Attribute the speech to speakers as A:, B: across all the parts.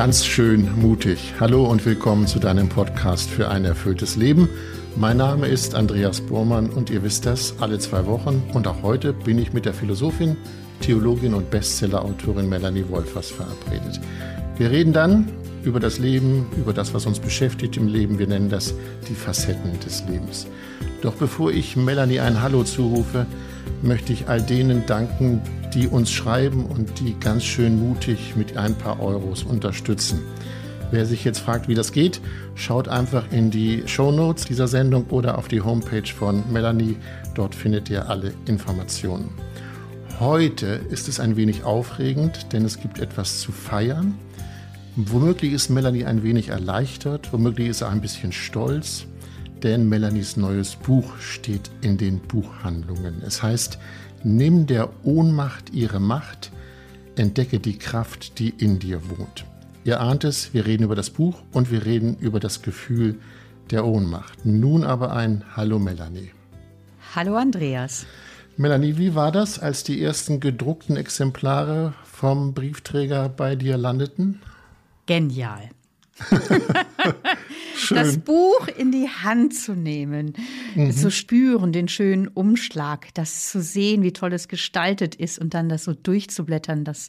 A: Ganz schön mutig. Hallo und willkommen zu deinem Podcast für ein erfülltes Leben. Mein Name ist Andreas Bormann und ihr wisst das, alle zwei Wochen und auch heute bin ich mit der Philosophin, Theologin und Bestsellerautorin Melanie Wolfers verabredet. Wir reden dann über das Leben, über das, was uns beschäftigt im Leben. Wir nennen das die Facetten des Lebens. Doch bevor ich Melanie ein Hallo zurufe, möchte ich all denen danken, die uns schreiben und die ganz schön mutig mit ein paar Euros unterstützen. Wer sich jetzt fragt, wie das geht, schaut einfach in die Show Notes dieser Sendung oder auf die Homepage von Melanie. Dort findet ihr alle Informationen. Heute ist es ein wenig aufregend, denn es gibt etwas zu feiern. Womöglich ist Melanie ein wenig erleichtert, womöglich ist er ein bisschen stolz, denn Melanies neues Buch steht in den Buchhandlungen. Es heißt Nimm der Ohnmacht ihre Macht, entdecke die Kraft, die in dir wohnt. Ihr ahnt es, wir reden über das Buch und wir reden über das Gefühl der Ohnmacht. Nun aber ein Hallo Melanie.
B: Hallo Andreas.
A: Melanie, wie war das, als die ersten gedruckten Exemplare vom Briefträger bei dir landeten?
B: Genial. das Buch in die Hand zu nehmen, mhm. zu spüren, den schönen Umschlag, das zu sehen, wie toll es gestaltet ist und dann das so durchzublättern, das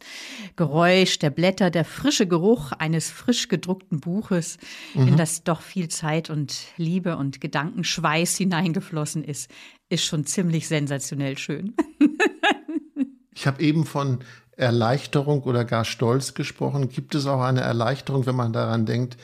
B: Geräusch der Blätter, der frische Geruch eines frisch gedruckten Buches, mhm. in das doch viel Zeit und Liebe und Gedankenschweiß hineingeflossen ist, ist schon ziemlich sensationell schön.
A: Ich habe eben von Erleichterung oder gar Stolz gesprochen. Gibt es auch eine Erleichterung, wenn man daran denkt,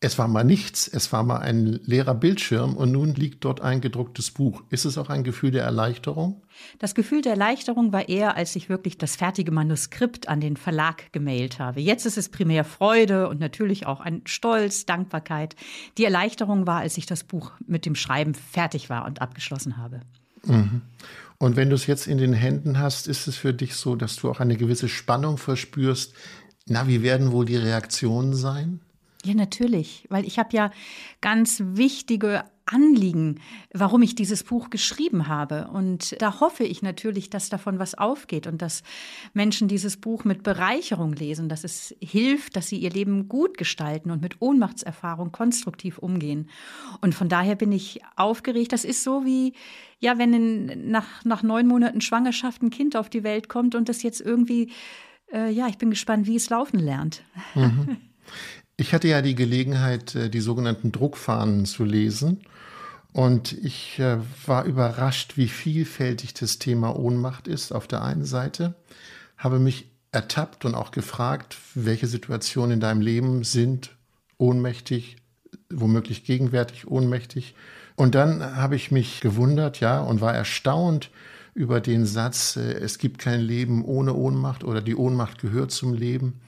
A: es war mal nichts, es war mal ein leerer Bildschirm und nun liegt dort ein gedrucktes Buch. Ist es auch ein Gefühl der Erleichterung?
B: Das Gefühl der Erleichterung war eher, als ich wirklich das fertige Manuskript an den Verlag gemailt habe. Jetzt ist es primär Freude und natürlich auch ein Stolz, Dankbarkeit. Die Erleichterung war, als ich das Buch mit dem Schreiben fertig war und abgeschlossen habe.
A: Mhm. Und wenn du es jetzt in den Händen hast, ist es für dich so, dass du auch eine gewisse Spannung verspürst? Na, wie werden wohl die Reaktionen sein?
B: Ja, natürlich, weil ich habe ja ganz wichtige Anliegen, warum ich dieses Buch geschrieben habe. Und da hoffe ich natürlich, dass davon was aufgeht und dass Menschen dieses Buch mit Bereicherung lesen, dass es hilft, dass sie ihr Leben gut gestalten und mit Ohnmachtserfahrung konstruktiv umgehen. Und von daher bin ich aufgeregt. Das ist so wie, ja, wenn in, nach, nach neun Monaten Schwangerschaft ein Kind auf die Welt kommt und das jetzt irgendwie, äh, ja, ich bin gespannt, wie es laufen lernt.
A: Mhm. Ich hatte ja die Gelegenheit, äh, die sogenannten Druckfahnen zu lesen. Und ich äh, war überrascht, wie vielfältig das Thema Ohnmacht ist auf der einen Seite, habe mich ertappt und auch gefragt, welche Situationen in deinem Leben sind ohnmächtig, womöglich gegenwärtig ohnmächtig. Und dann habe ich mich gewundert, ja, und war erstaunt über den Satz, äh, es gibt kein Leben ohne Ohnmacht oder die Ohnmacht gehört zum Leben.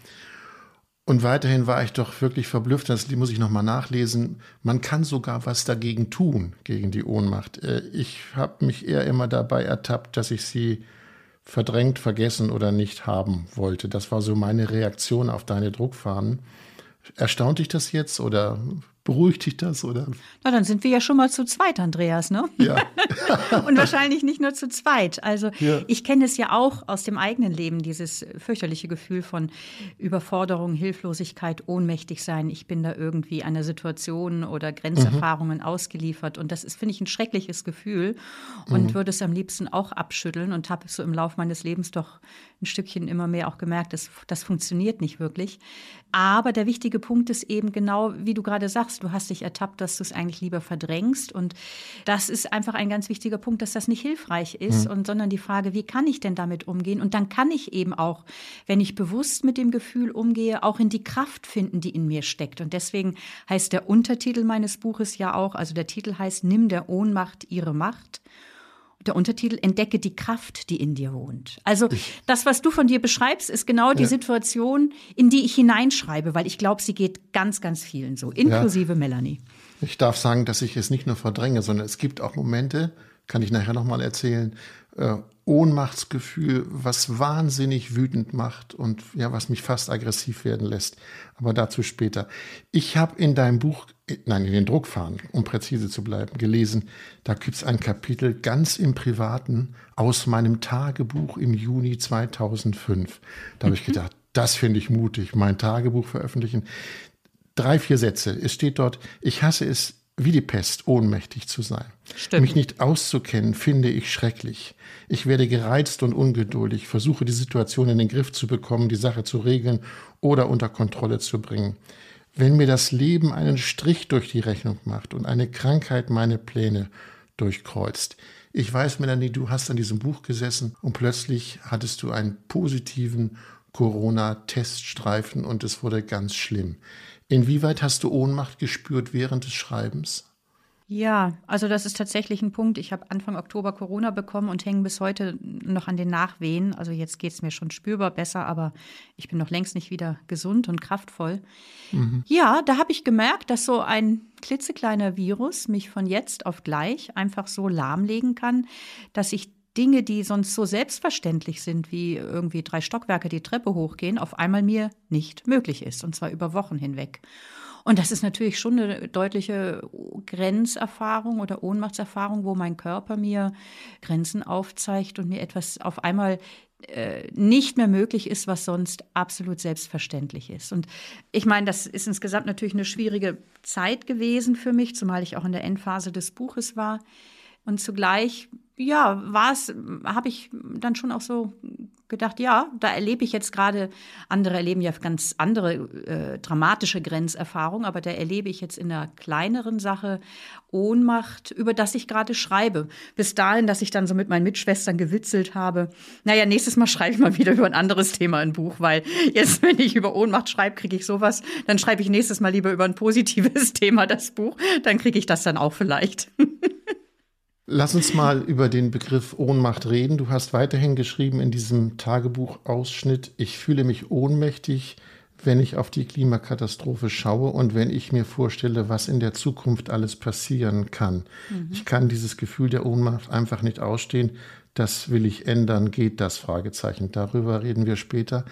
A: Und weiterhin war ich doch wirklich verblüfft, das muss ich nochmal nachlesen. Man kann sogar was dagegen tun, gegen die Ohnmacht. Äh, ich habe mich eher immer dabei ertappt, dass ich sie verdrängt, vergessen oder nicht haben wollte. Das war so meine Reaktion auf deine Druckfahnen. Erstaunt dich das jetzt oder Beruhigt dich das, oder?
B: Na, dann sind wir ja schon mal zu zweit, Andreas, ne?
A: Ja.
B: und wahrscheinlich nicht nur zu zweit. Also ja. ich kenne es ja auch aus dem eigenen Leben, dieses fürchterliche Gefühl von Überforderung, Hilflosigkeit, ohnmächtig sein. Ich bin da irgendwie einer Situation oder Grenzerfahrungen mhm. ausgeliefert. Und das ist, finde ich, ein schreckliches Gefühl und mhm. würde es am liebsten auch abschütteln und habe es so im Laufe meines Lebens doch ein Stückchen immer mehr auch gemerkt, dass das funktioniert nicht wirklich. Aber der wichtige Punkt ist eben genau, wie du gerade sagst, du hast dich ertappt, dass du es eigentlich lieber verdrängst. Und das ist einfach ein ganz wichtiger Punkt, dass das nicht hilfreich ist, mhm. und, sondern die Frage, wie kann ich denn damit umgehen? Und dann kann ich eben auch, wenn ich bewusst mit dem Gefühl umgehe, auch in die Kraft finden, die in mir steckt. Und deswegen heißt der Untertitel meines Buches ja auch, also der Titel heißt, Nimm der Ohnmacht ihre Macht der Untertitel Entdecke die Kraft, die in dir wohnt. Also das, was du von dir beschreibst, ist genau die ja. Situation, in die ich hineinschreibe, weil ich glaube, sie geht ganz, ganz vielen so, inklusive ja. Melanie.
A: Ich darf sagen, dass ich es nicht nur verdränge, sondern es gibt auch Momente, kann ich nachher nochmal erzählen, äh, Ohnmachtsgefühl, was wahnsinnig wütend macht und ja, was mich fast aggressiv werden lässt. Aber dazu später. Ich habe in deinem Buch nein, in den Druck fahren, um präzise zu bleiben, gelesen, da gibt es ein Kapitel ganz im Privaten aus meinem Tagebuch im Juni 2005. Da habe ich mhm. gedacht, das finde ich mutig, mein Tagebuch veröffentlichen. Drei, vier Sätze. Es steht dort, ich hasse es wie die Pest, ohnmächtig zu sein. Stimmt. Mich nicht auszukennen, finde ich schrecklich. Ich werde gereizt und ungeduldig, versuche die Situation in den Griff zu bekommen, die Sache zu regeln oder unter Kontrolle zu bringen. Wenn mir das Leben einen Strich durch die Rechnung macht und eine Krankheit meine Pläne durchkreuzt. Ich weiß, Melanie, du hast an diesem Buch gesessen und plötzlich hattest du einen positiven Corona-Teststreifen und es wurde ganz schlimm. Inwieweit hast du Ohnmacht gespürt während des Schreibens?
B: Ja, also das ist tatsächlich ein Punkt. Ich habe Anfang Oktober Corona bekommen und hänge bis heute noch an den Nachwehen. Also jetzt geht es mir schon spürbar besser, aber ich bin noch längst nicht wieder gesund und kraftvoll. Mhm. Ja, da habe ich gemerkt, dass so ein klitzekleiner Virus mich von jetzt auf gleich einfach so lahmlegen kann, dass ich Dinge, die sonst so selbstverständlich sind, wie irgendwie drei Stockwerke die Treppe hochgehen, auf einmal mir nicht möglich ist, und zwar über Wochen hinweg. Und das ist natürlich schon eine deutliche Grenzerfahrung oder Ohnmachtserfahrung, wo mein Körper mir Grenzen aufzeigt und mir etwas auf einmal äh, nicht mehr möglich ist, was sonst absolut selbstverständlich ist. Und ich meine, das ist insgesamt natürlich eine schwierige Zeit gewesen für mich, zumal ich auch in der Endphase des Buches war. Und zugleich, ja, war es, habe ich dann schon auch so gedacht, ja, da erlebe ich jetzt gerade, andere erleben ja ganz andere äh, dramatische Grenzerfahrungen, aber da erlebe ich jetzt in einer kleineren Sache Ohnmacht, über das ich gerade schreibe. Bis dahin, dass ich dann so mit meinen Mitschwestern gewitzelt habe, naja, nächstes Mal schreibe ich mal wieder über ein anderes Thema ein Buch, weil jetzt, wenn ich über Ohnmacht schreibe, kriege ich sowas, dann schreibe ich nächstes Mal lieber über ein positives Thema das Buch, dann kriege ich das dann auch vielleicht.
A: Lass uns mal über den Begriff Ohnmacht reden. Du hast weiterhin geschrieben in diesem Tagebuchausschnitt, ich fühle mich ohnmächtig, wenn ich auf die Klimakatastrophe schaue und wenn ich mir vorstelle, was in der Zukunft alles passieren kann. Mhm. Ich kann dieses Gefühl der Ohnmacht einfach nicht ausstehen. Das will ich ändern. Geht das? Fragezeichen. Darüber reden wir später.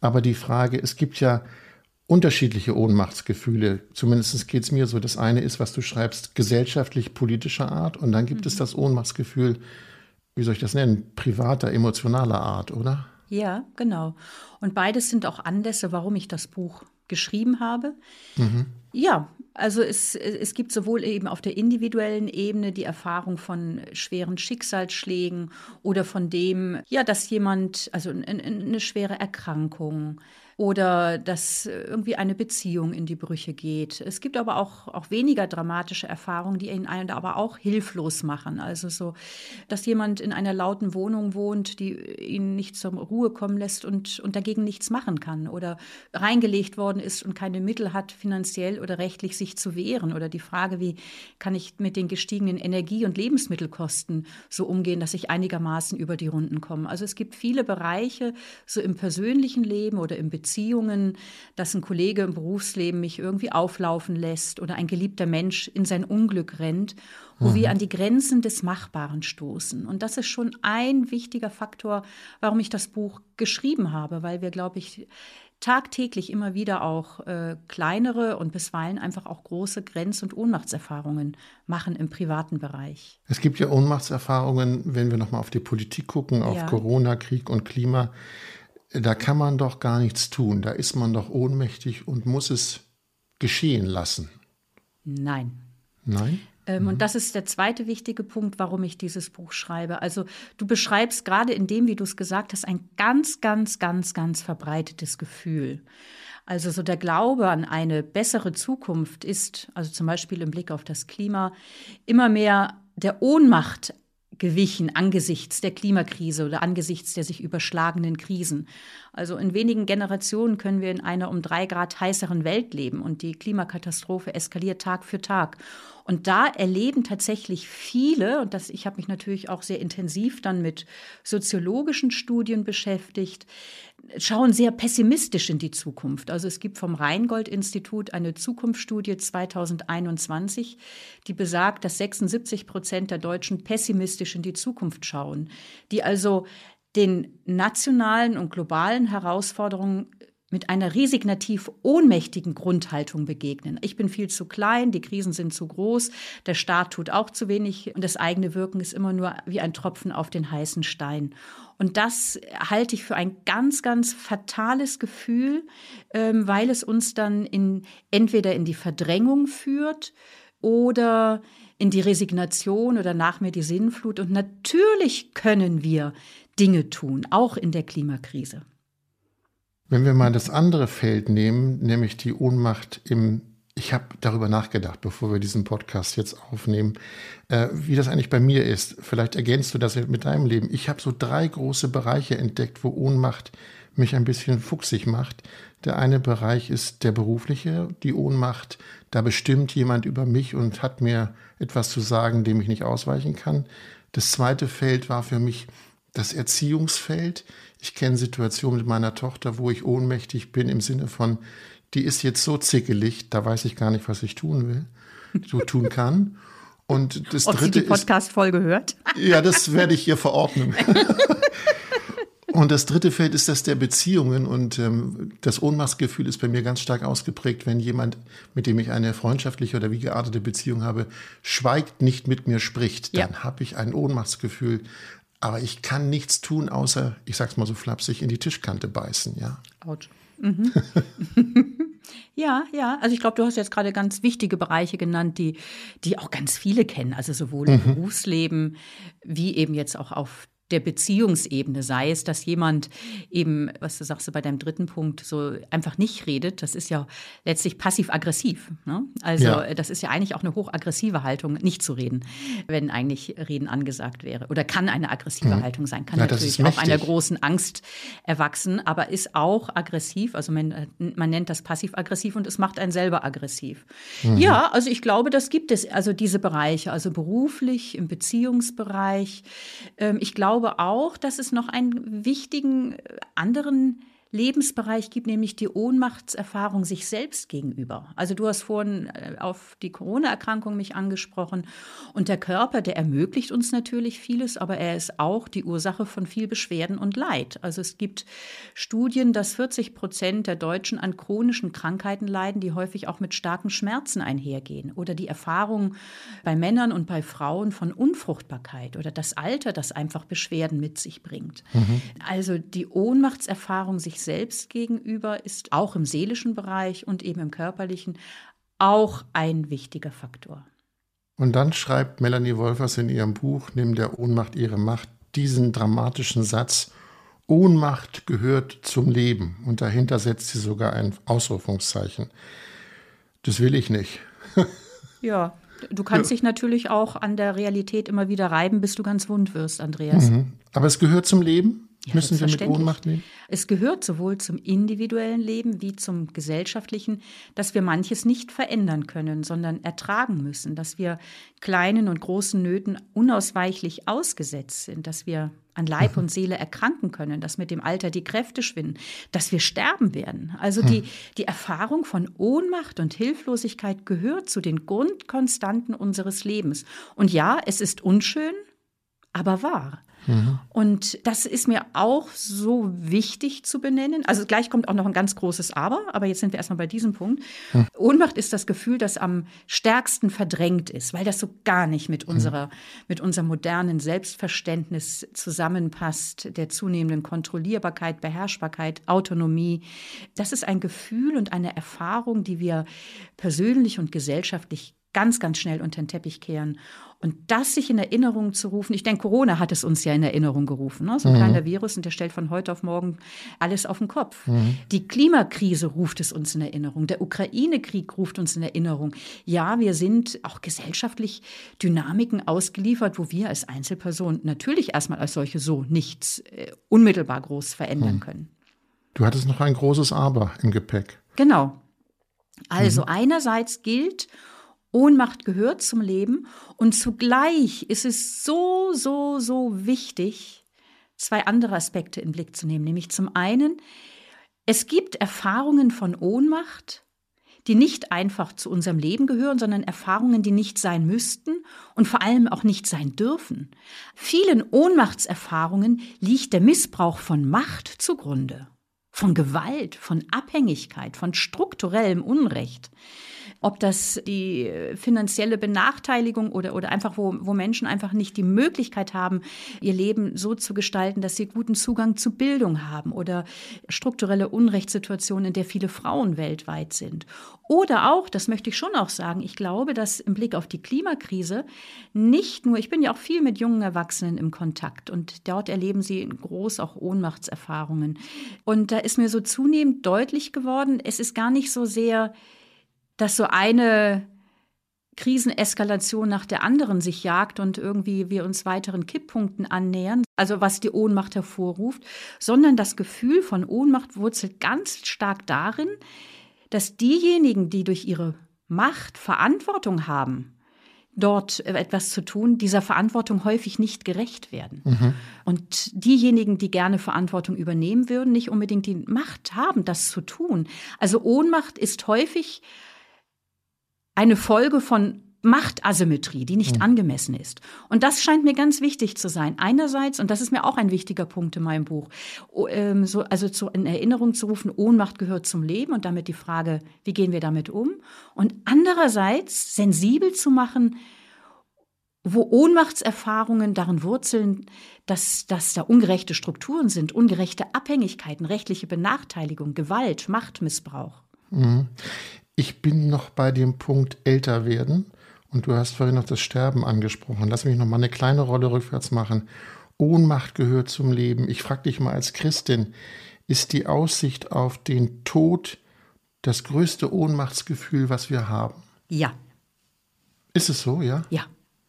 A: Aber die Frage, es gibt ja unterschiedliche Ohnmachtsgefühle. Zumindest geht es mir so. Das eine ist, was du schreibst, gesellschaftlich-politischer Art. Und dann gibt mhm. es das Ohnmachtsgefühl, wie soll ich das nennen, privater, emotionaler Art, oder?
B: Ja, genau. Und beides sind auch Anlässe, warum ich das Buch geschrieben habe. Mhm. Ja, also es, es gibt sowohl eben auf der individuellen Ebene die Erfahrung von schweren Schicksalsschlägen oder von dem, ja, dass jemand, also eine, eine schwere Erkrankung, oder dass irgendwie eine Beziehung in die Brüche geht. Es gibt aber auch, auch weniger dramatische Erfahrungen, die ihn einen aber auch hilflos machen. Also so, dass jemand in einer lauten Wohnung wohnt, die ihn nicht zur Ruhe kommen lässt und, und dagegen nichts machen kann oder reingelegt worden ist und keine Mittel hat, finanziell oder rechtlich sich zu wehren. Oder die Frage, wie kann ich mit den gestiegenen Energie- und Lebensmittelkosten so umgehen, dass ich einigermaßen über die Runden komme. Also es gibt viele Bereiche, so im persönlichen Leben oder im Beziehungsleben, Beziehungen, dass ein Kollege im Berufsleben mich irgendwie auflaufen lässt oder ein geliebter Mensch in sein Unglück rennt, wo mhm. wir an die Grenzen des Machbaren stoßen. Und das ist schon ein wichtiger Faktor, warum ich das Buch geschrieben habe, weil wir, glaube ich, tagtäglich immer wieder auch äh, kleinere und bisweilen einfach auch große Grenz- und Ohnmachtserfahrungen machen im privaten Bereich.
A: Es gibt ja Ohnmachtserfahrungen, wenn wir nochmal auf die Politik gucken, auf ja. Corona, Krieg und Klima da kann man doch gar nichts tun. Da ist man doch ohnmächtig und muss es geschehen lassen.
B: Nein.
A: Nein?
B: Ähm, mhm. Und das ist der zweite wichtige Punkt, warum ich dieses Buch schreibe. Also du beschreibst gerade in dem, wie du es gesagt hast, ein ganz, ganz, ganz, ganz verbreitetes Gefühl. Also so der Glaube an eine bessere Zukunft ist, also zum Beispiel im Blick auf das Klima, immer mehr der Ohnmacht gewichen angesichts der Klimakrise oder angesichts der sich überschlagenen Krisen. Also in wenigen Generationen können wir in einer um drei Grad heißeren Welt leben und die Klimakatastrophe eskaliert Tag für Tag. Und da erleben tatsächlich viele, und das, ich habe mich natürlich auch sehr intensiv dann mit soziologischen Studien beschäftigt, schauen sehr pessimistisch in die Zukunft. Also es gibt vom Rheingold-Institut eine Zukunftsstudie 2021, die besagt, dass 76 Prozent der Deutschen pessimistisch in die Zukunft schauen, die also den nationalen und globalen Herausforderungen mit einer resignativ ohnmächtigen Grundhaltung begegnen. Ich bin viel zu klein, die Krisen sind zu groß, der Staat tut auch zu wenig und das eigene Wirken ist immer nur wie ein Tropfen auf den heißen Stein. Und das halte ich für ein ganz, ganz fatales Gefühl, ähm, weil es uns dann in, entweder in die Verdrängung führt oder in die Resignation oder nach mir die Sinnflut. Und natürlich können wir Dinge tun, auch in der Klimakrise.
A: Wenn wir mal das andere Feld nehmen, nämlich die Ohnmacht im, ich habe darüber nachgedacht, bevor wir diesen Podcast jetzt aufnehmen, äh, wie das eigentlich bei mir ist. Vielleicht ergänzt du das mit deinem Leben. Ich habe so drei große Bereiche entdeckt, wo Ohnmacht mich ein bisschen fuchsig macht. Der eine Bereich ist der berufliche, die Ohnmacht. Da bestimmt jemand über mich und hat mir etwas zu sagen, dem ich nicht ausweichen kann. Das zweite Feld war für mich das Erziehungsfeld. Ich kenne Situationen mit meiner Tochter, wo ich ohnmächtig bin im Sinne von, die ist jetzt so zickelig, da weiß ich gar nicht, was ich tun will, so tun kann. Und das
B: Ob
A: dritte
B: sie die Podcast-Folge hört?
A: Ja, das werde ich ihr verordnen. Und das dritte Feld ist das der Beziehungen. Und ähm, das Ohnmachtsgefühl ist bei mir ganz stark ausgeprägt, wenn jemand, mit dem ich eine freundschaftliche oder wie geartete Beziehung habe, schweigt, nicht mit mir spricht. Dann ja. habe ich ein Ohnmachtsgefühl, aber ich kann nichts tun, außer, ich sag's mal so flapsig, in die Tischkante beißen, ja.
B: Autsch. Mhm. ja, ja. Also ich glaube, du hast jetzt gerade ganz wichtige Bereiche genannt, die, die auch ganz viele kennen. Also sowohl im mhm. Berufsleben wie eben jetzt auch auf der Beziehungsebene, sei es, dass jemand eben, was du sagst du bei deinem dritten Punkt, so einfach nicht redet, das ist ja letztlich passiv-aggressiv. Ne? Also ja. das ist ja eigentlich auch eine hochaggressive Haltung, nicht zu reden, wenn eigentlich Reden angesagt wäre. Oder kann eine aggressive mhm. Haltung sein, kann ja, natürlich auch einer großen Angst erwachsen, aber ist auch aggressiv. Also man, man nennt das passiv-aggressiv und es macht einen selber aggressiv. Mhm. Ja, also ich glaube, das gibt es, also diese Bereiche, also beruflich, im Beziehungsbereich. Ähm, ich glaube, glaube auch, dass es noch einen wichtigen äh, anderen Lebensbereich gibt, nämlich die Ohnmachtserfahrung sich selbst gegenüber. Also du hast vorhin äh, auf die Corona-Erkrankung mich angesprochen und der Körper, der ermöglicht uns natürlich vieles, aber er ist auch die Ursache von viel Beschwerden und Leid. Also es gibt Studien, dass 40 Prozent der Deutschen an chronischen Krankheiten leiden, die häufig auch mit starken Schmerzen einhergehen. Oder die Erfahrung bei Männern und bei Frauen von Unfruchtbarkeit oder das Alter, das einfach Beschwerden mit sich bringt. Mhm. Also die Ohnmachtserfahrung sich selbst gegenüber ist auch im seelischen Bereich und eben im körperlichen auch ein wichtiger Faktor.
A: Und dann schreibt Melanie Wolfers in ihrem Buch Nimm der Ohnmacht ihre Macht diesen dramatischen Satz, Ohnmacht gehört zum Leben. Und dahinter setzt sie sogar ein Ausrufungszeichen. Das will ich nicht.
B: ja, du kannst ja. dich natürlich auch an der Realität immer wieder reiben, bis du ganz wund wirst, Andreas. Mhm.
A: Aber es gehört zum Leben? Ja, Müssen wir mit Ohnmacht leben?
B: Es gehört sowohl zum individuellen Leben wie zum gesellschaftlichen, dass wir manches nicht verändern können, sondern ertragen müssen, dass wir kleinen und großen Nöten unausweichlich ausgesetzt sind, dass wir an Leib und Seele erkranken können, dass mit dem Alter die Kräfte schwinden, dass wir sterben werden. Also die, hm. die Erfahrung von Ohnmacht und Hilflosigkeit gehört zu den Grundkonstanten unseres Lebens. Und ja, es ist unschön, aber wahr. Mhm. Und das ist mir auch so wichtig zu benennen. Also gleich kommt auch noch ein ganz großes Aber, aber jetzt sind wir erstmal bei diesem Punkt. Mhm. Ohnmacht ist das Gefühl, das am stärksten verdrängt ist, weil das so gar nicht mit mhm. unserer, mit unserem modernen Selbstverständnis zusammenpasst, der zunehmenden Kontrollierbarkeit, Beherrschbarkeit, Autonomie. Das ist ein Gefühl und eine Erfahrung, die wir persönlich und gesellschaftlich ganz, ganz schnell unter den Teppich kehren. Und das sich in Erinnerung zu rufen, ich denke, Corona hat es uns ja in Erinnerung gerufen, ne? so ein mhm. kleiner Virus und der stellt von heute auf morgen alles auf den Kopf. Mhm. Die Klimakrise ruft es uns in Erinnerung, der Ukraine-Krieg ruft uns in Erinnerung. Ja, wir sind auch gesellschaftlich Dynamiken ausgeliefert, wo wir als Einzelperson natürlich erstmal als solche so nichts äh, unmittelbar groß verändern mhm. können.
A: Du hattest noch ein großes Aber im Gepäck.
B: Genau. Also mhm. einerseits gilt, Ohnmacht gehört zum Leben und zugleich ist es so, so, so wichtig, zwei andere Aspekte in den Blick zu nehmen. Nämlich zum einen, es gibt Erfahrungen von Ohnmacht, die nicht einfach zu unserem Leben gehören, sondern Erfahrungen, die nicht sein müssten und vor allem auch nicht sein dürfen. Vielen Ohnmachtserfahrungen liegt der Missbrauch von Macht zugrunde. von Gewalt, von Abhängigkeit, von strukturellem Unrecht ob das die finanzielle Benachteiligung oder, oder einfach, wo, wo Menschen einfach nicht die Möglichkeit haben, ihr Leben so zu gestalten, dass sie guten Zugang zu Bildung haben oder strukturelle Unrechtssituationen, in der viele Frauen weltweit sind. Oder auch, das möchte ich schon auch sagen, ich glaube, dass im Blick auf die Klimakrise nicht nur, ich bin ja auch viel mit jungen Erwachsenen im Kontakt und dort erleben sie groß auch Ohnmachtserfahrungen. Und da ist mir so zunehmend deutlich geworden, es ist gar nicht so sehr dass so eine Kriseneskalation nach der anderen sich jagt und irgendwie wir uns weiteren Kipppunkten annähern, also was die Ohnmacht hervorruft, sondern das Gefühl von Ohnmacht wurzelt ganz stark darin, dass diejenigen, die durch ihre Macht Verantwortung haben, dort etwas zu tun, dieser Verantwortung häufig nicht gerecht werden. Mhm. Und diejenigen, die gerne Verantwortung übernehmen würden, nicht unbedingt die Macht haben, das zu tun. Also Ohnmacht ist häufig eine Folge von Machtasymmetrie, die nicht mhm. angemessen ist. Und das scheint mir ganz wichtig zu sein. Einerseits, und das ist mir auch ein wichtiger Punkt in meinem Buch, ähm, so, also zu, in Erinnerung zu rufen, Ohnmacht gehört zum Leben und damit die Frage, wie gehen wir damit um? Und andererseits sensibel zu machen, wo Ohnmachtserfahrungen darin wurzeln, dass, dass da ungerechte Strukturen sind, ungerechte Abhängigkeiten, rechtliche Benachteiligung, Gewalt, Machtmissbrauch.
A: Ich bin noch bei dem Punkt älter werden und du hast vorhin noch das Sterben angesprochen. Lass mich noch mal eine kleine Rolle rückwärts machen. Ohnmacht gehört zum Leben. Ich frage dich mal als Christin, ist die Aussicht auf den Tod das größte Ohnmachtsgefühl, was wir haben?
B: Ja.
A: Ist es so, ja?
B: Ja.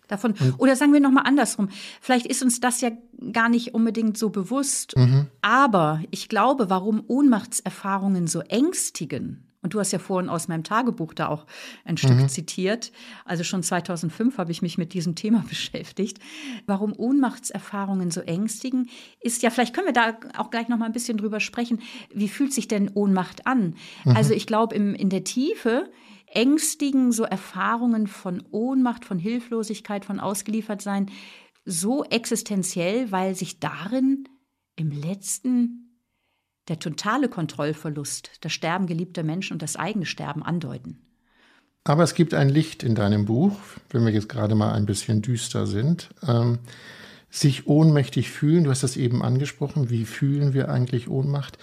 B: Davon, oder sagen wir noch mal andersrum. Vielleicht ist uns das ja gar nicht unbedingt so bewusst. Mhm. Aber ich glaube, warum Ohnmachtserfahrungen so ängstigen, und du hast ja vorhin aus meinem Tagebuch da auch ein Stück mhm. zitiert. Also schon 2005 habe ich mich mit diesem Thema beschäftigt. Warum Ohnmachtserfahrungen so ängstigen, ist ja, vielleicht können wir da auch gleich noch mal ein bisschen drüber sprechen. Wie fühlt sich denn Ohnmacht an? Mhm. Also ich glaube, in der Tiefe ängstigen so Erfahrungen von Ohnmacht, von Hilflosigkeit, von Ausgeliefertsein so existenziell, weil sich darin im letzten der totale Kontrollverlust, das Sterben geliebter Menschen und das eigene Sterben andeuten.
A: Aber es gibt ein Licht in deinem Buch, wenn wir jetzt gerade mal ein bisschen düster sind. Ähm, sich ohnmächtig fühlen, du hast das eben angesprochen, wie fühlen wir eigentlich Ohnmacht?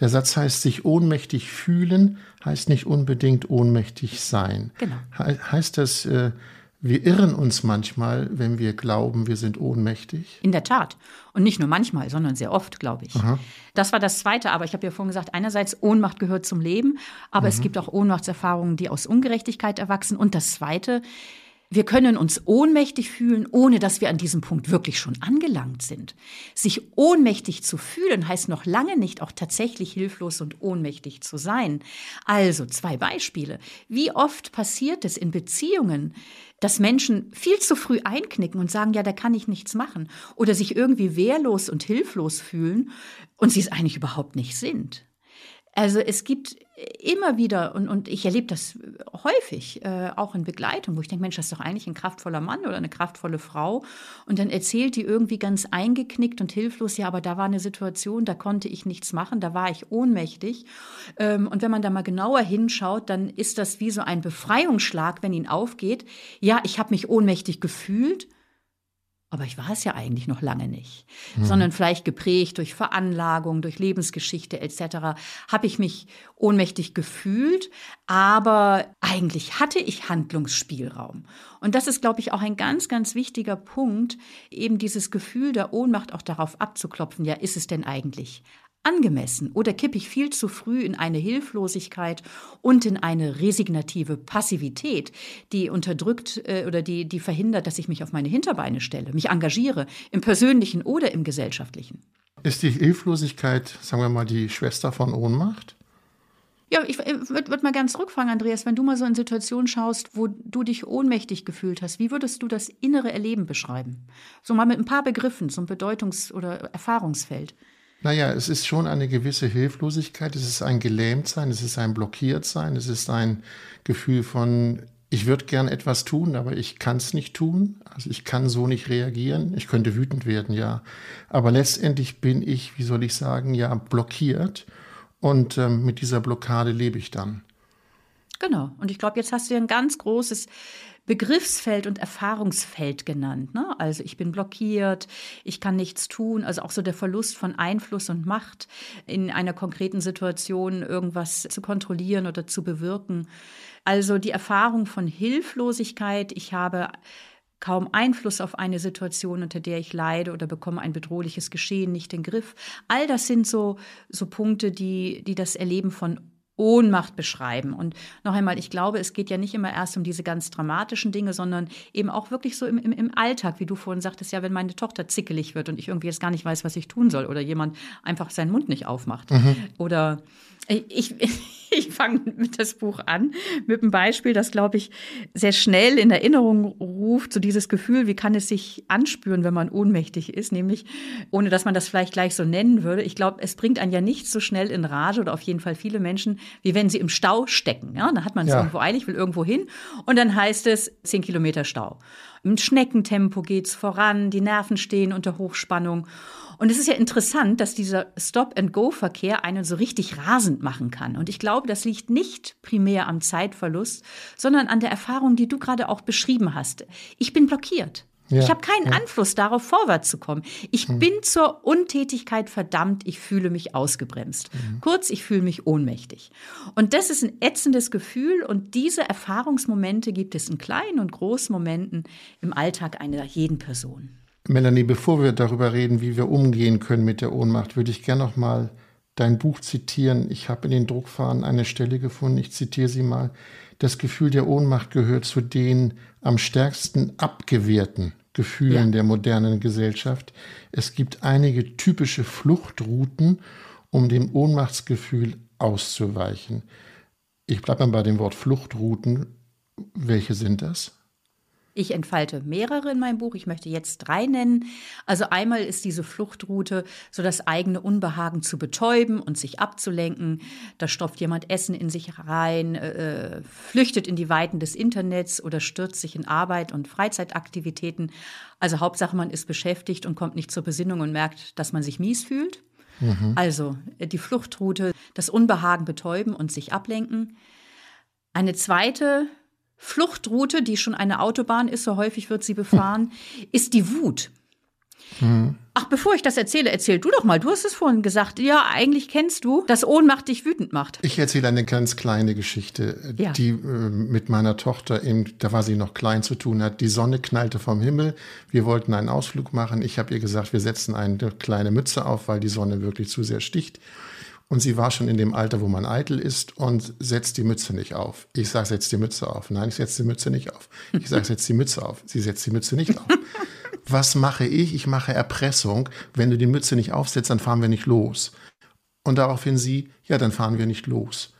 A: Der Satz heißt, sich ohnmächtig fühlen, heißt nicht unbedingt ohnmächtig sein.
B: Genau.
A: He heißt das, äh, wir irren uns manchmal, wenn wir glauben, wir sind ohnmächtig.
B: In der Tat. Und nicht nur manchmal, sondern sehr oft, glaube ich. Aha. Das war das Zweite. Aber ich habe ja vorhin gesagt, einerseits Ohnmacht gehört zum Leben, aber mhm. es gibt auch Ohnmachtserfahrungen, die aus Ungerechtigkeit erwachsen. Und das Zweite, wir können uns ohnmächtig fühlen, ohne dass wir an diesem Punkt wirklich schon angelangt sind. Sich ohnmächtig zu fühlen heißt noch lange nicht auch tatsächlich hilflos und ohnmächtig zu sein. Also zwei Beispiele. Wie oft passiert es in Beziehungen, dass Menschen viel zu früh einknicken und sagen, ja, da kann ich nichts machen oder sich irgendwie wehrlos und hilflos fühlen und sie es eigentlich überhaupt nicht sind. Also es gibt immer wieder, und, und ich erlebe das häufig, äh, auch in Begleitung, wo ich denke, Mensch, das ist doch eigentlich ein kraftvoller Mann oder eine kraftvolle Frau. Und dann erzählt die irgendwie ganz eingeknickt und hilflos, ja, aber da war eine Situation, da konnte ich nichts machen, da war ich ohnmächtig. Ähm, und wenn man da mal genauer hinschaut, dann ist das wie so ein Befreiungsschlag, wenn ihn aufgeht. Ja, ich habe mich ohnmächtig gefühlt aber ich war es ja eigentlich noch lange nicht, hm. sondern vielleicht geprägt durch Veranlagung, durch Lebensgeschichte etc. habe ich mich ohnmächtig gefühlt, aber eigentlich hatte ich Handlungsspielraum. Und das ist, glaube ich, auch ein ganz, ganz wichtiger Punkt, eben dieses Gefühl der Ohnmacht auch darauf abzuklopfen, ja, ist es denn eigentlich angemessen oder kippe ich viel zu früh in eine Hilflosigkeit und in eine resignative Passivität, die unterdrückt äh, oder die, die verhindert, dass ich mich auf meine Hinterbeine stelle, mich engagiere, im persönlichen oder im gesellschaftlichen.
A: Ist die Hilflosigkeit, sagen wir mal, die Schwester von Ohnmacht?
B: Ja, ich würde würd mal ganz zurückfragen, Andreas, wenn du mal so in Situationen schaust, wo du dich ohnmächtig gefühlt hast, wie würdest du das innere Erleben beschreiben? So mal mit ein paar Begriffen, so ein Bedeutungs- oder Erfahrungsfeld.
A: Naja, es ist schon eine gewisse Hilflosigkeit, es ist ein Gelähmtsein, es ist ein Blockiertsein, es ist ein Gefühl von, ich würde gern etwas tun, aber ich kann es nicht tun. Also ich kann so nicht reagieren. Ich könnte wütend werden, ja. Aber letztendlich bin ich, wie soll ich sagen, ja, blockiert. und ähm, mit dieser Blockade lebe ich dann.
B: Genau. Und ich glaube, jetzt hast du ja ein ganz großes Begriffsfeld und Erfahrungsfeld genannt. Ne? Also ich bin blockiert, ich kann nichts tun. Also auch so der Verlust von Einfluss und Macht in einer konkreten Situation irgendwas zu kontrollieren oder zu bewirken. Also die Erfahrung von Hilflosigkeit. Ich habe kaum Einfluss auf eine Situation, unter der ich leide oder bekomme ein bedrohliches Geschehen nicht in den Griff. All das sind so, so Punkte, die, die das Erleben von Ohnmacht beschreiben. Und noch einmal, ich glaube, es geht ja nicht immer erst um diese ganz dramatischen Dinge, sondern eben auch wirklich so im, im, im Alltag, wie du vorhin sagtest, ja, wenn meine Tochter zickelig wird und ich irgendwie jetzt gar nicht weiß, was ich tun soll oder jemand einfach seinen Mund nicht aufmacht. Mhm. Oder ich, ich fange mit das Buch an, mit einem Beispiel, das, glaube ich, sehr schnell in Erinnerung ruft, so dieses Gefühl, wie kann es sich anspüren, wenn man ohnmächtig ist, nämlich, ohne dass man das vielleicht gleich so nennen würde. Ich glaube, es bringt einen ja nicht so schnell in Rage oder auf jeden Fall viele Menschen, wie wenn sie im Stau stecken. Ja, da hat man es ja. irgendwo eilig, will irgendwo hin und dann heißt es zehn Kilometer Stau. Im Schneckentempo geht's voran, die Nerven stehen unter Hochspannung. Und es ist ja interessant, dass dieser Stop-and-Go-Verkehr einen so richtig rasend machen kann. Und ich glaube, das liegt nicht primär am Zeitverlust, sondern an der Erfahrung, die du gerade auch beschrieben hast. Ich bin blockiert. Ja, ich habe keinen ja. Einfluss darauf, vorwärts zu kommen. Ich mhm. bin zur Untätigkeit verdammt, ich fühle mich ausgebremst. Mhm. Kurz, ich fühle mich ohnmächtig. Und das ist ein ätzendes Gefühl und diese Erfahrungsmomente gibt es in kleinen und großen Momenten im Alltag einer jeden Person.
A: Melanie, bevor wir darüber reden, wie wir umgehen können mit der Ohnmacht, würde ich gerne noch mal dein Buch zitieren. Ich habe in den Druckfahnen eine Stelle gefunden, ich zitiere sie mal. Das Gefühl der Ohnmacht gehört zu den am stärksten abgewehrten Gefühlen ja. der modernen Gesellschaft. Es gibt einige typische Fluchtrouten, um dem Ohnmachtsgefühl auszuweichen. Ich bleibe mal bei dem Wort Fluchtrouten. Welche sind das?
B: Ich entfalte mehrere in meinem Buch. Ich möchte jetzt drei nennen. Also einmal ist diese Fluchtroute, so das eigene Unbehagen zu betäuben und sich abzulenken. Da stopft jemand Essen in sich rein, äh, flüchtet in die Weiten des Internets oder stürzt sich in Arbeit und Freizeitaktivitäten. Also Hauptsache, man ist beschäftigt und kommt nicht zur Besinnung und merkt, dass man sich mies fühlt. Mhm. Also äh, die Fluchtroute, das Unbehagen betäuben und sich ablenken. Eine zweite Fluchtroute, die schon eine Autobahn ist, so häufig wird sie befahren, ist die Wut. Mhm. Ach, bevor ich das erzähle, erzähl du doch mal. Du hast es vorhin gesagt. Ja, eigentlich kennst du, dass Ohnmacht dich wütend macht.
A: Ich erzähle eine ganz kleine Geschichte, ja. die äh, mit meiner Tochter, eben, da war sie noch klein, zu tun hat. Die Sonne knallte vom Himmel. Wir wollten einen Ausflug machen. Ich habe ihr gesagt, wir setzen eine kleine Mütze auf, weil die Sonne wirklich zu sehr sticht. Und sie war schon in dem Alter, wo man eitel ist und setzt die Mütze nicht auf. Ich sage, setz die Mütze auf. Nein, ich setze die Mütze nicht auf. Ich sage, setz die Mütze auf. Sie setzt die Mütze nicht auf. Was mache ich? Ich mache Erpressung. Wenn du die Mütze nicht aufsetzt, dann fahren wir nicht los. Und daraufhin sie, ja, dann fahren wir nicht los.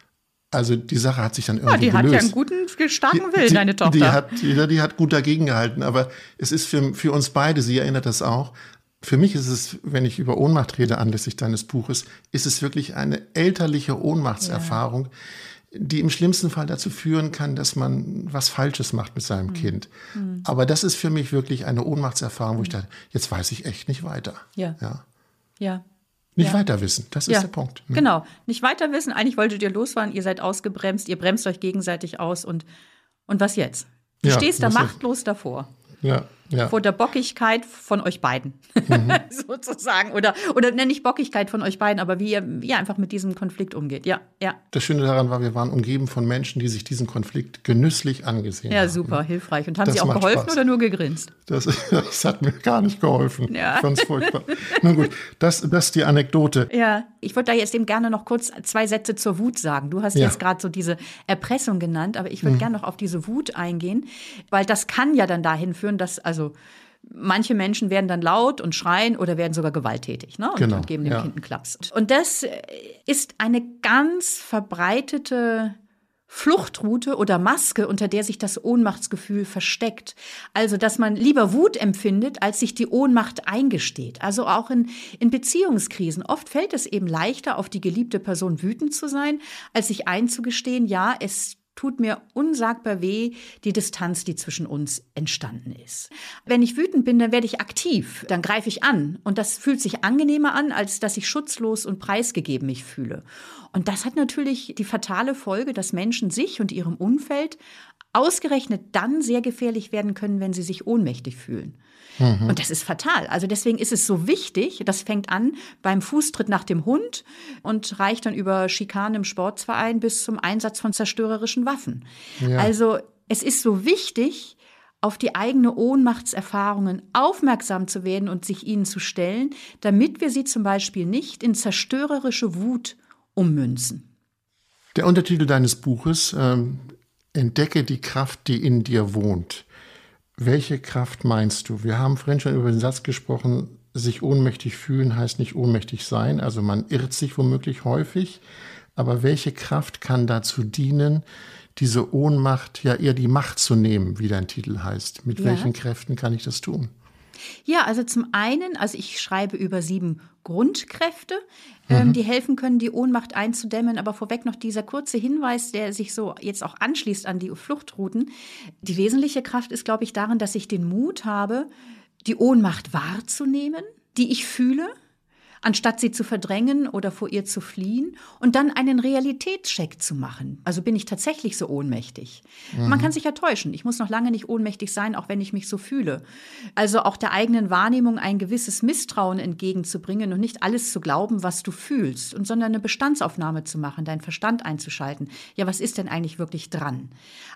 A: Also die Sache hat sich dann irgendwie
B: ja, die
A: gelöst.
B: hat ja einen guten, starken Willen, die, deine Tochter.
A: Die hat, die, die hat gut dagegen gehalten. Aber es ist für, für uns beide, sie erinnert das auch, für mich ist es, wenn ich über Ohnmacht rede anlässlich deines Buches, ist es wirklich eine elterliche Ohnmachtserfahrung, ja. die im schlimmsten Fall dazu führen kann, dass man was Falsches macht mit seinem mhm. Kind. Mhm. Aber das ist für mich wirklich eine Ohnmachtserfahrung, wo ich dachte, jetzt weiß ich echt nicht weiter.
B: Ja. Ja. ja.
A: Nicht ja. weiter wissen, das ist der Punkt.
B: Ne? Genau, nicht weiter wissen. Eigentlich wolltet ihr losfahren, ihr seid ausgebremst, ihr bremst euch gegenseitig aus und, und was jetzt? Du stehst da machtlos davor.
A: Ja ja.
B: vor der Bockigkeit von euch beiden, mhm. sozusagen. Oder, oder nenne ich Bockigkeit von euch beiden, aber wie ihr, wie ihr einfach mit diesem Konflikt umgeht. Ja, ja.
A: Das Schöne daran war, wir waren umgeben von Menschen, die sich diesen Konflikt genüsslich angesehen
B: ja,
A: haben.
B: Ja, super, hilfreich. Und haben das sie auch geholfen Spaß. oder nur gegrinst?
A: Das, das, hat mir gar nicht geholfen. Ja. Es furchtbar. Nun gut, das, das ist die Anekdote.
B: Ja, ich würde da jetzt eben gerne noch kurz zwei Sätze zur Wut sagen. Du hast ja. jetzt gerade so diese Erpressung genannt, aber ich würde mhm. gerne noch auf diese Wut eingehen, weil das kann ja dann dahin führen, dass, also Manche Menschen werden dann laut und schreien oder werden sogar gewalttätig ne? und, genau, und geben dem ja. Kind einen Klaps. Und das ist eine ganz verbreitete Fluchtroute oder Maske, unter der sich das Ohnmachtsgefühl versteckt. Also, dass man lieber Wut empfindet, als sich die Ohnmacht eingesteht. Also auch in, in Beziehungskrisen. Oft fällt es eben leichter, auf die geliebte Person wütend zu sein, als sich einzugestehen, ja, es tut mir unsagbar weh, die Distanz, die zwischen uns entstanden ist. Wenn ich wütend bin, dann werde ich aktiv, dann greife ich an. Und das fühlt sich angenehmer an, als dass ich schutzlos und preisgegeben mich fühle. Und das hat natürlich die fatale Folge, dass Menschen sich und ihrem Umfeld ausgerechnet dann sehr gefährlich werden können, wenn sie sich ohnmächtig fühlen. Mhm. Und das ist fatal. Also deswegen ist es so wichtig, das fängt an beim Fußtritt nach dem Hund und reicht dann über Schikanen im Sportsverein bis zum Einsatz von zerstörerischen Waffen. Ja. Also es ist so wichtig, auf die eigene Ohnmachtserfahrungen aufmerksam zu werden und sich ihnen zu stellen, damit wir sie zum Beispiel nicht in zerstörerische Wut ummünzen.
A: Der Untertitel deines Buches ähm, Entdecke die Kraft, die in dir wohnt. Welche Kraft meinst du? Wir haben vorhin schon über den Satz gesprochen, sich ohnmächtig fühlen heißt nicht ohnmächtig sein. Also man irrt sich womöglich häufig. Aber welche Kraft kann dazu dienen, diese Ohnmacht, ja eher die Macht zu nehmen, wie dein Titel heißt? Mit ja. welchen Kräften kann ich das tun?
B: Ja, also zum einen, also ich schreibe über sieben Grundkräfte, ähm, mhm. die helfen können, die Ohnmacht einzudämmen. Aber vorweg noch dieser kurze Hinweis, der sich so jetzt auch anschließt an die Fluchtrouten. Die wesentliche Kraft ist, glaube ich, darin, dass ich den Mut habe, die Ohnmacht wahrzunehmen, die ich fühle anstatt sie zu verdrängen oder vor ihr zu fliehen und dann einen Realitätscheck zu machen. Also bin ich tatsächlich so ohnmächtig? Mhm. Man kann sich ja täuschen. Ich muss noch lange nicht ohnmächtig sein, auch wenn ich mich so fühle. Also auch der eigenen Wahrnehmung ein gewisses Misstrauen entgegenzubringen und nicht alles zu glauben, was du fühlst, und sondern eine Bestandsaufnahme zu machen, deinen Verstand einzuschalten. Ja, was ist denn eigentlich wirklich dran?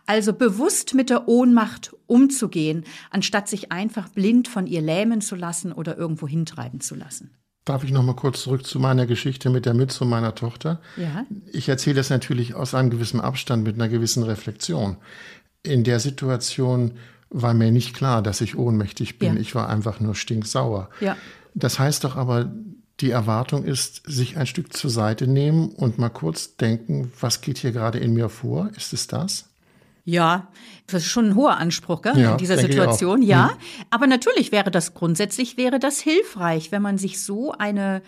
B: Also bewusst mit der Ohnmacht umzugehen, anstatt sich einfach blind von ihr lähmen zu lassen oder irgendwo hintreiben zu lassen.
A: Darf ich noch mal kurz zurück zu meiner Geschichte mit der Mütze meiner Tochter? Ja. Ich erzähle das natürlich aus einem gewissen Abstand mit einer gewissen Reflexion. In der Situation war mir nicht klar, dass ich ohnmächtig bin. Ja. Ich war einfach nur stinksauer. Ja. Das heißt doch aber, die Erwartung ist, sich ein Stück zur Seite nehmen und mal kurz denken, was geht hier gerade in mir vor? Ist es das?
B: Ja, das ist schon ein hoher Anspruch gell, ja, in dieser Situation, ja. Mhm. Aber natürlich wäre das grundsätzlich wäre das hilfreich, wenn man sich so eine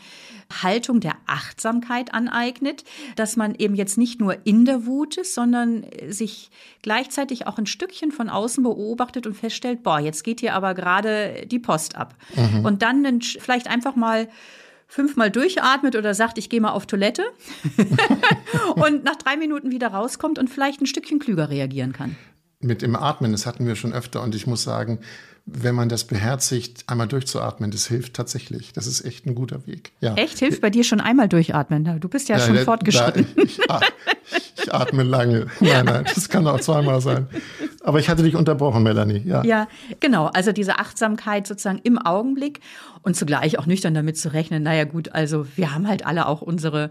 B: Haltung der Achtsamkeit aneignet, dass man eben jetzt nicht nur in der Wut ist, sondern sich gleichzeitig auch ein Stückchen von außen beobachtet und feststellt, boah, jetzt geht hier aber gerade die Post ab. Mhm. Und dann vielleicht einfach mal fünfmal durchatmet oder sagt, ich gehe mal auf Toilette und nach drei Minuten wieder rauskommt und vielleicht ein Stückchen klüger reagieren kann.
A: Mit dem Atmen, das hatten wir schon öfter und ich muss sagen, wenn man das beherzigt, einmal durchzuatmen, das hilft tatsächlich. Das ist echt ein guter Weg.
B: Ja. Echt? Hilft bei dir schon einmal durchatmen? Du bist ja, ja schon da, fortgeschritten.
A: Da, ich, ich, ich, atme lange. Nein, nein, das kann auch zweimal sein. Aber ich hatte dich unterbrochen, Melanie. Ja.
B: ja, genau. Also diese Achtsamkeit sozusagen im Augenblick und zugleich auch nüchtern damit zu rechnen, naja gut, also wir haben halt alle auch unsere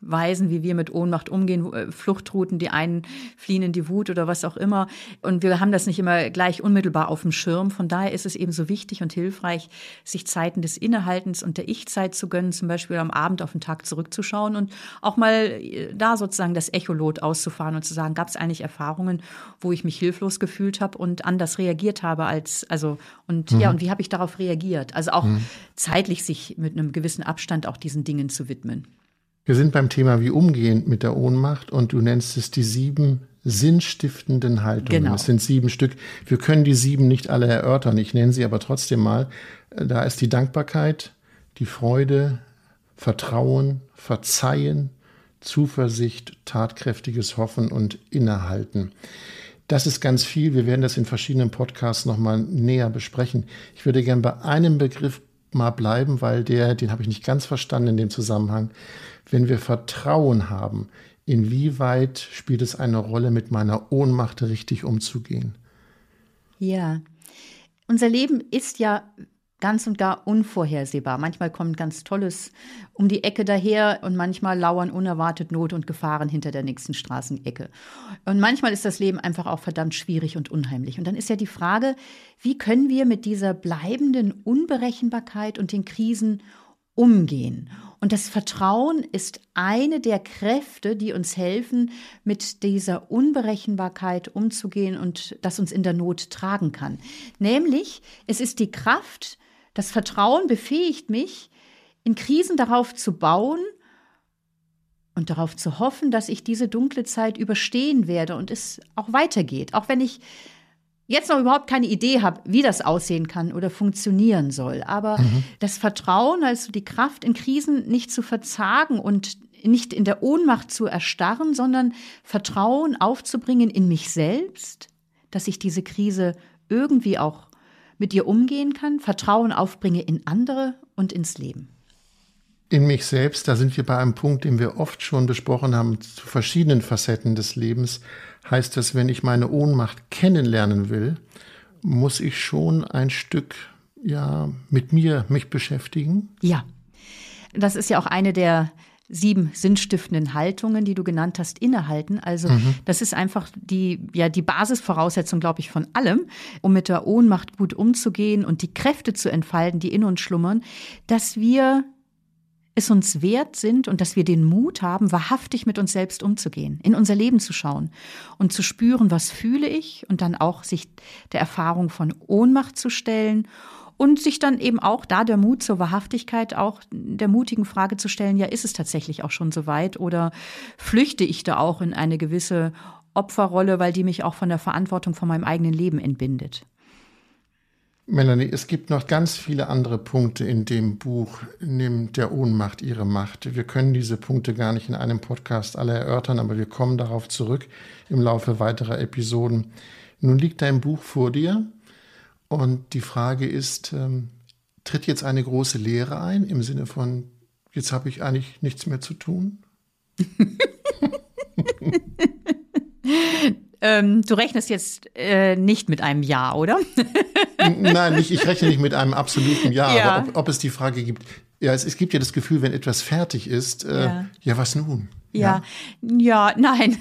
B: Weisen, wie wir mit Ohnmacht umgehen, äh, Fluchtrouten, die einen fliehen in die Wut oder was auch immer. Und wir haben das nicht immer gleich unmittelbar auf dem Schirm. Von daher ist es eben so wichtig und hilfreich, sich Zeiten des Innehaltens und der Ich-Zeit zu gönnen, zum Beispiel am Abend auf den Tag zurückzuschauen und auch mal äh, da sozusagen das Echolot auszufahren und zu sagen, gab es eigentlich Erfahrungen, wo ich mich hilflos gefühlt habe und anders reagiert habe als, also, und mhm. ja, und wie habe ich darauf reagiert? Also auch mhm. Zeitlich sich mit einem gewissen Abstand auch diesen Dingen zu widmen.
A: Wir sind beim Thema, wie umgehen mit der Ohnmacht und du nennst es die sieben sinnstiftenden Haltungen. Genau. Es sind sieben Stück. Wir können die sieben nicht alle erörtern. Ich nenne sie aber trotzdem mal. Da ist die Dankbarkeit, die Freude, Vertrauen, Verzeihen, Zuversicht, tatkräftiges Hoffen und Innehalten. Das ist ganz viel. Wir werden das in verschiedenen Podcasts nochmal näher besprechen. Ich würde gerne bei einem Begriff mal bleiben, weil der, den habe ich nicht ganz verstanden in dem Zusammenhang. Wenn wir Vertrauen haben, inwieweit spielt es eine Rolle, mit meiner Ohnmacht richtig umzugehen?
B: Ja, unser Leben ist ja ganz und gar unvorhersehbar. Manchmal kommt ganz Tolles um die Ecke daher und manchmal lauern unerwartet Not und Gefahren hinter der nächsten Straßenecke. Und manchmal ist das Leben einfach auch verdammt schwierig und unheimlich. Und dann ist ja die Frage, wie können wir mit dieser bleibenden Unberechenbarkeit und den Krisen umgehen? Und das Vertrauen ist eine der Kräfte, die uns helfen, mit dieser Unberechenbarkeit umzugehen und das uns in der Not tragen kann. Nämlich, es ist die Kraft, das Vertrauen befähigt mich, in Krisen darauf zu bauen und darauf zu hoffen, dass ich diese dunkle Zeit überstehen werde und es auch weitergeht, auch wenn ich jetzt noch überhaupt keine Idee habe, wie das aussehen kann oder funktionieren soll. Aber mhm. das Vertrauen, also die Kraft in Krisen nicht zu verzagen und nicht in der Ohnmacht zu erstarren, sondern Vertrauen aufzubringen in mich selbst, dass ich diese Krise irgendwie auch mit ihr umgehen kann, Vertrauen aufbringe in andere und ins Leben.
A: In mich selbst, da sind wir bei einem Punkt, den wir oft schon besprochen haben, zu verschiedenen Facetten des Lebens, heißt das, wenn ich meine Ohnmacht kennenlernen will, muss ich schon ein Stück ja mit mir mich beschäftigen?
B: Ja. Das ist ja auch eine der sieben sinnstiftenden Haltungen, die du genannt hast, innehalten. Also mhm. das ist einfach die, ja, die Basisvoraussetzung, glaube ich, von allem, um mit der Ohnmacht gut umzugehen und die Kräfte zu entfalten, die in uns schlummern, dass wir es uns wert sind und dass wir den Mut haben, wahrhaftig mit uns selbst umzugehen, in unser Leben zu schauen und zu spüren, was fühle ich und dann auch sich der Erfahrung von Ohnmacht zu stellen und sich dann eben auch da der Mut zur Wahrhaftigkeit auch der mutigen Frage zu stellen, ja, ist es tatsächlich auch schon so weit oder flüchte ich da auch in eine gewisse Opferrolle, weil die mich auch von der Verantwortung von meinem eigenen Leben entbindet?
A: Melanie, es gibt noch ganz viele andere Punkte in dem Buch Nimmt der Ohnmacht ihre Macht. Wir können diese Punkte gar nicht in einem Podcast alle erörtern, aber wir kommen darauf zurück im Laufe weiterer Episoden. Nun liegt dein Buch vor dir und die Frage ist, ähm, tritt jetzt eine große Lehre ein im Sinne von, jetzt habe ich eigentlich nichts mehr zu tun?
B: ähm, du rechnest jetzt äh, nicht mit einem Ja, oder?
A: Nein, nicht, ich rechne nicht mit einem absoluten Ja, ja. aber ob, ob, es die Frage gibt, ja, es, es, gibt ja das Gefühl, wenn etwas fertig ist, äh, ja. ja, was nun?
B: Ja, ja, ja nein.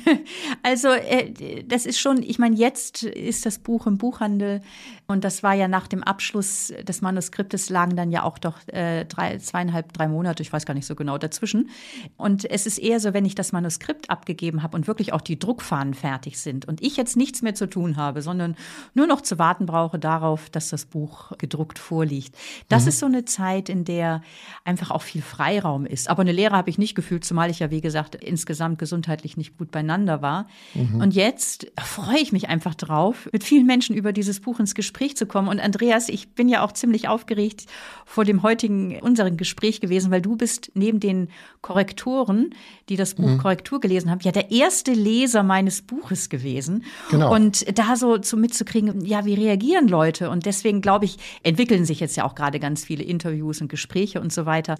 B: Also äh, das ist schon, ich meine, jetzt ist das Buch im Buchhandel und das war ja nach dem Abschluss des Manuskriptes lagen dann ja auch doch äh, drei, zweieinhalb, drei Monate, ich weiß gar nicht so genau, dazwischen. Und es ist eher so, wenn ich das Manuskript abgegeben habe und wirklich auch die Druckfahnen fertig sind und ich jetzt nichts mehr zu tun habe, sondern nur noch zu warten brauche darauf, dass das Buch gedruckt vorliegt. Das mhm. ist so eine Zeit, in der einfach auch viel Freiraum ist. Aber eine Lehre habe ich nicht gefühlt, zumal ich ja, wie gesagt, insgesamt gesundheitlich nicht gut beieinander war. Mhm. Und jetzt freue ich mich einfach drauf, mit vielen Menschen über dieses Buch ins Gespräch zu kommen. Und Andreas, ich bin ja auch ziemlich aufgeregt vor dem heutigen, unseren Gespräch gewesen, weil du bist neben den Korrektoren, die das Buch mhm. Korrektur gelesen haben, ja der erste Leser meines Buches gewesen. Genau. Und da so zu mitzukriegen, ja, wie reagieren Leute? Und deswegen glaube ich, entwickeln sich jetzt ja auch gerade ganz viele Interviews und Gespräche und so weiter.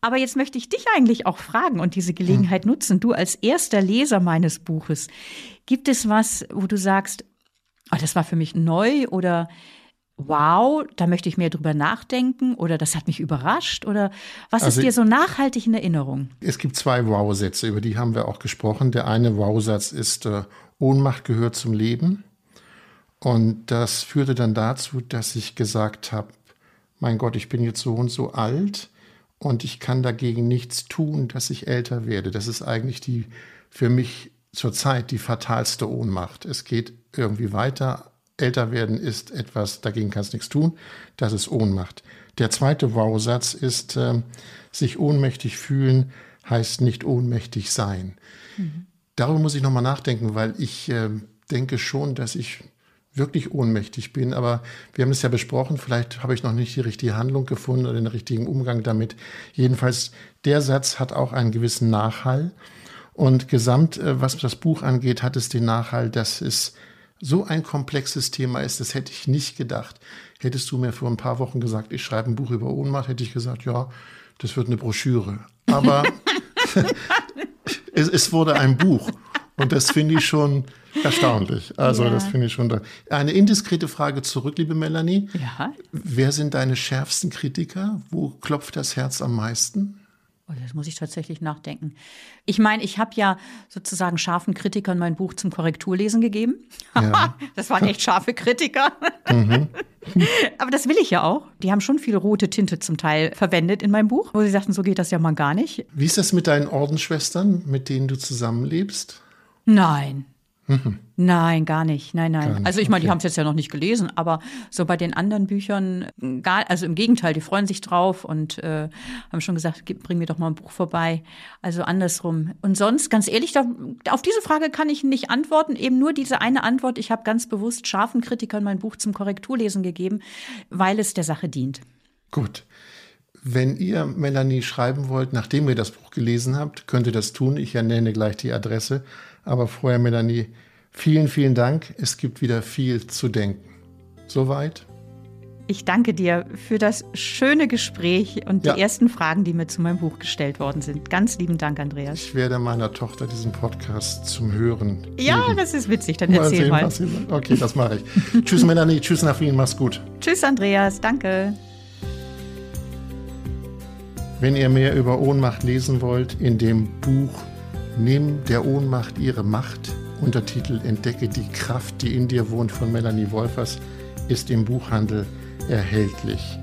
B: Aber jetzt möchte ich dich eigentlich auch fragen und diese Gelegenheit mhm. Nutzen. Du als erster Leser meines Buches, gibt es was, wo du sagst, oh, das war für mich neu oder wow, da möchte ich mehr drüber nachdenken oder das hat mich überrascht oder was also ist dir so nachhaltig in Erinnerung?
A: Es gibt zwei Wow-Sätze, über die haben wir auch gesprochen. Der eine Wow-Satz ist, äh, Ohnmacht gehört zum Leben. Und das führte dann dazu, dass ich gesagt habe, mein Gott, ich bin jetzt so und so alt und ich kann dagegen nichts tun, dass ich älter werde. Das ist eigentlich die für mich zurzeit die fatalste Ohnmacht. Es geht irgendwie weiter, älter werden ist etwas, dagegen kannst du nichts tun. Das ist Ohnmacht. Der zweite Wow-Satz ist, äh, sich ohnmächtig fühlen heißt nicht ohnmächtig sein. Mhm. Darüber muss ich nochmal nachdenken, weil ich äh, denke schon, dass ich wirklich ohnmächtig bin. Aber wir haben es ja besprochen, vielleicht habe ich noch nicht die richtige Handlung gefunden oder den richtigen Umgang damit. Jedenfalls, der Satz hat auch einen gewissen Nachhall. Und gesamt, äh, was das Buch angeht, hat es den Nachhall, dass es so ein komplexes Thema ist, das hätte ich nicht gedacht. Hättest du mir vor ein paar Wochen gesagt, ich schreibe ein Buch über Ohnmacht, hätte ich gesagt, ja, das wird eine Broschüre. Aber es, es, wurde ein Buch. Und das finde ich schon erstaunlich. Also, ja. das finde ich schon. Eine indiskrete Frage zurück, liebe Melanie. Ja. Wer sind deine schärfsten Kritiker? Wo klopft das Herz am meisten?
B: Oh, das muss ich tatsächlich nachdenken. Ich meine, ich habe ja sozusagen scharfen Kritikern mein Buch zum Korrekturlesen gegeben. Ja. das waren echt scharfe Kritiker. Mhm. Aber das will ich ja auch. Die haben schon viel rote Tinte zum Teil verwendet in meinem Buch, wo sie sagten, so geht das ja mal gar nicht.
A: Wie ist das mit deinen Ordensschwestern, mit denen du zusammenlebst?
B: Nein. Mhm. Nein, gar nicht. Nein, nein. Nicht. Also ich meine, okay. die haben es jetzt ja noch nicht gelesen, aber so bei den anderen Büchern, gar, also im Gegenteil, die freuen sich drauf und äh, haben schon gesagt, bring mir doch mal ein Buch vorbei. Also andersrum. Und sonst, ganz ehrlich, da, auf diese Frage kann ich nicht antworten. Eben nur diese eine Antwort. Ich habe ganz bewusst scharfen Kritikern mein Buch zum Korrekturlesen gegeben, weil es der Sache dient.
A: Gut. Wenn ihr Melanie schreiben wollt, nachdem ihr das Buch gelesen habt, könnt ihr das tun. Ich ernenne gleich die Adresse. Aber vorher, Melanie, vielen, vielen Dank. Es gibt wieder viel zu denken. Soweit.
B: Ich danke dir für das schöne Gespräch und die ja. ersten Fragen, die mir zu meinem Buch gestellt worden sind. Ganz lieben Dank, Andreas.
A: Ich werde meiner Tochter diesen Podcast zum Hören. Geben.
B: Ja, das ist witzig. Dann mal erzähl
A: sehen, mal. Okay, das mache ich. tschüss, Melanie. Tschüss nach Wien. Mach's gut.
B: Tschüss, Andreas. Danke.
A: Wenn ihr mehr über Ohnmacht lesen wollt, in dem Buch Nimm der Ohnmacht ihre Macht, Untertitel Entdecke die Kraft, die in dir wohnt von Melanie Wolfers, ist im Buchhandel erhältlich.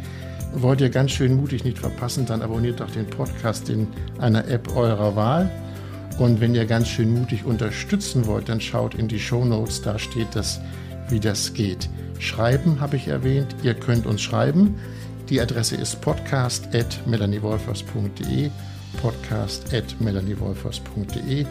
A: Wollt ihr ganz schön mutig nicht verpassen, dann abonniert doch den Podcast in einer App eurer Wahl. Und wenn ihr ganz schön mutig unterstützen wollt, dann schaut in die Show Notes, da steht das, wie das geht. Schreiben habe ich erwähnt, ihr könnt uns schreiben. Die Adresse ist podcast.melaniewolfers.de podcast.melaniewolfers.de.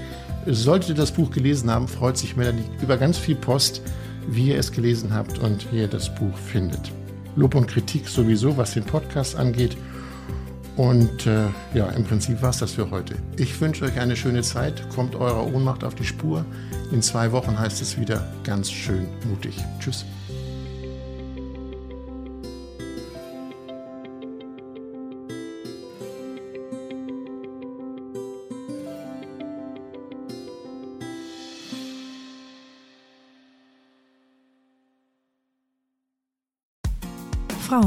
A: Solltet ihr das Buch gelesen haben, freut sich Melanie über ganz viel Post, wie ihr es gelesen habt und wie ihr das Buch findet. Lob und Kritik sowieso, was den Podcast angeht. Und äh, ja, im Prinzip war es das für heute. Ich wünsche euch eine schöne Zeit. Kommt eurer Ohnmacht auf die Spur. In zwei Wochen heißt es wieder ganz schön mutig. Tschüss.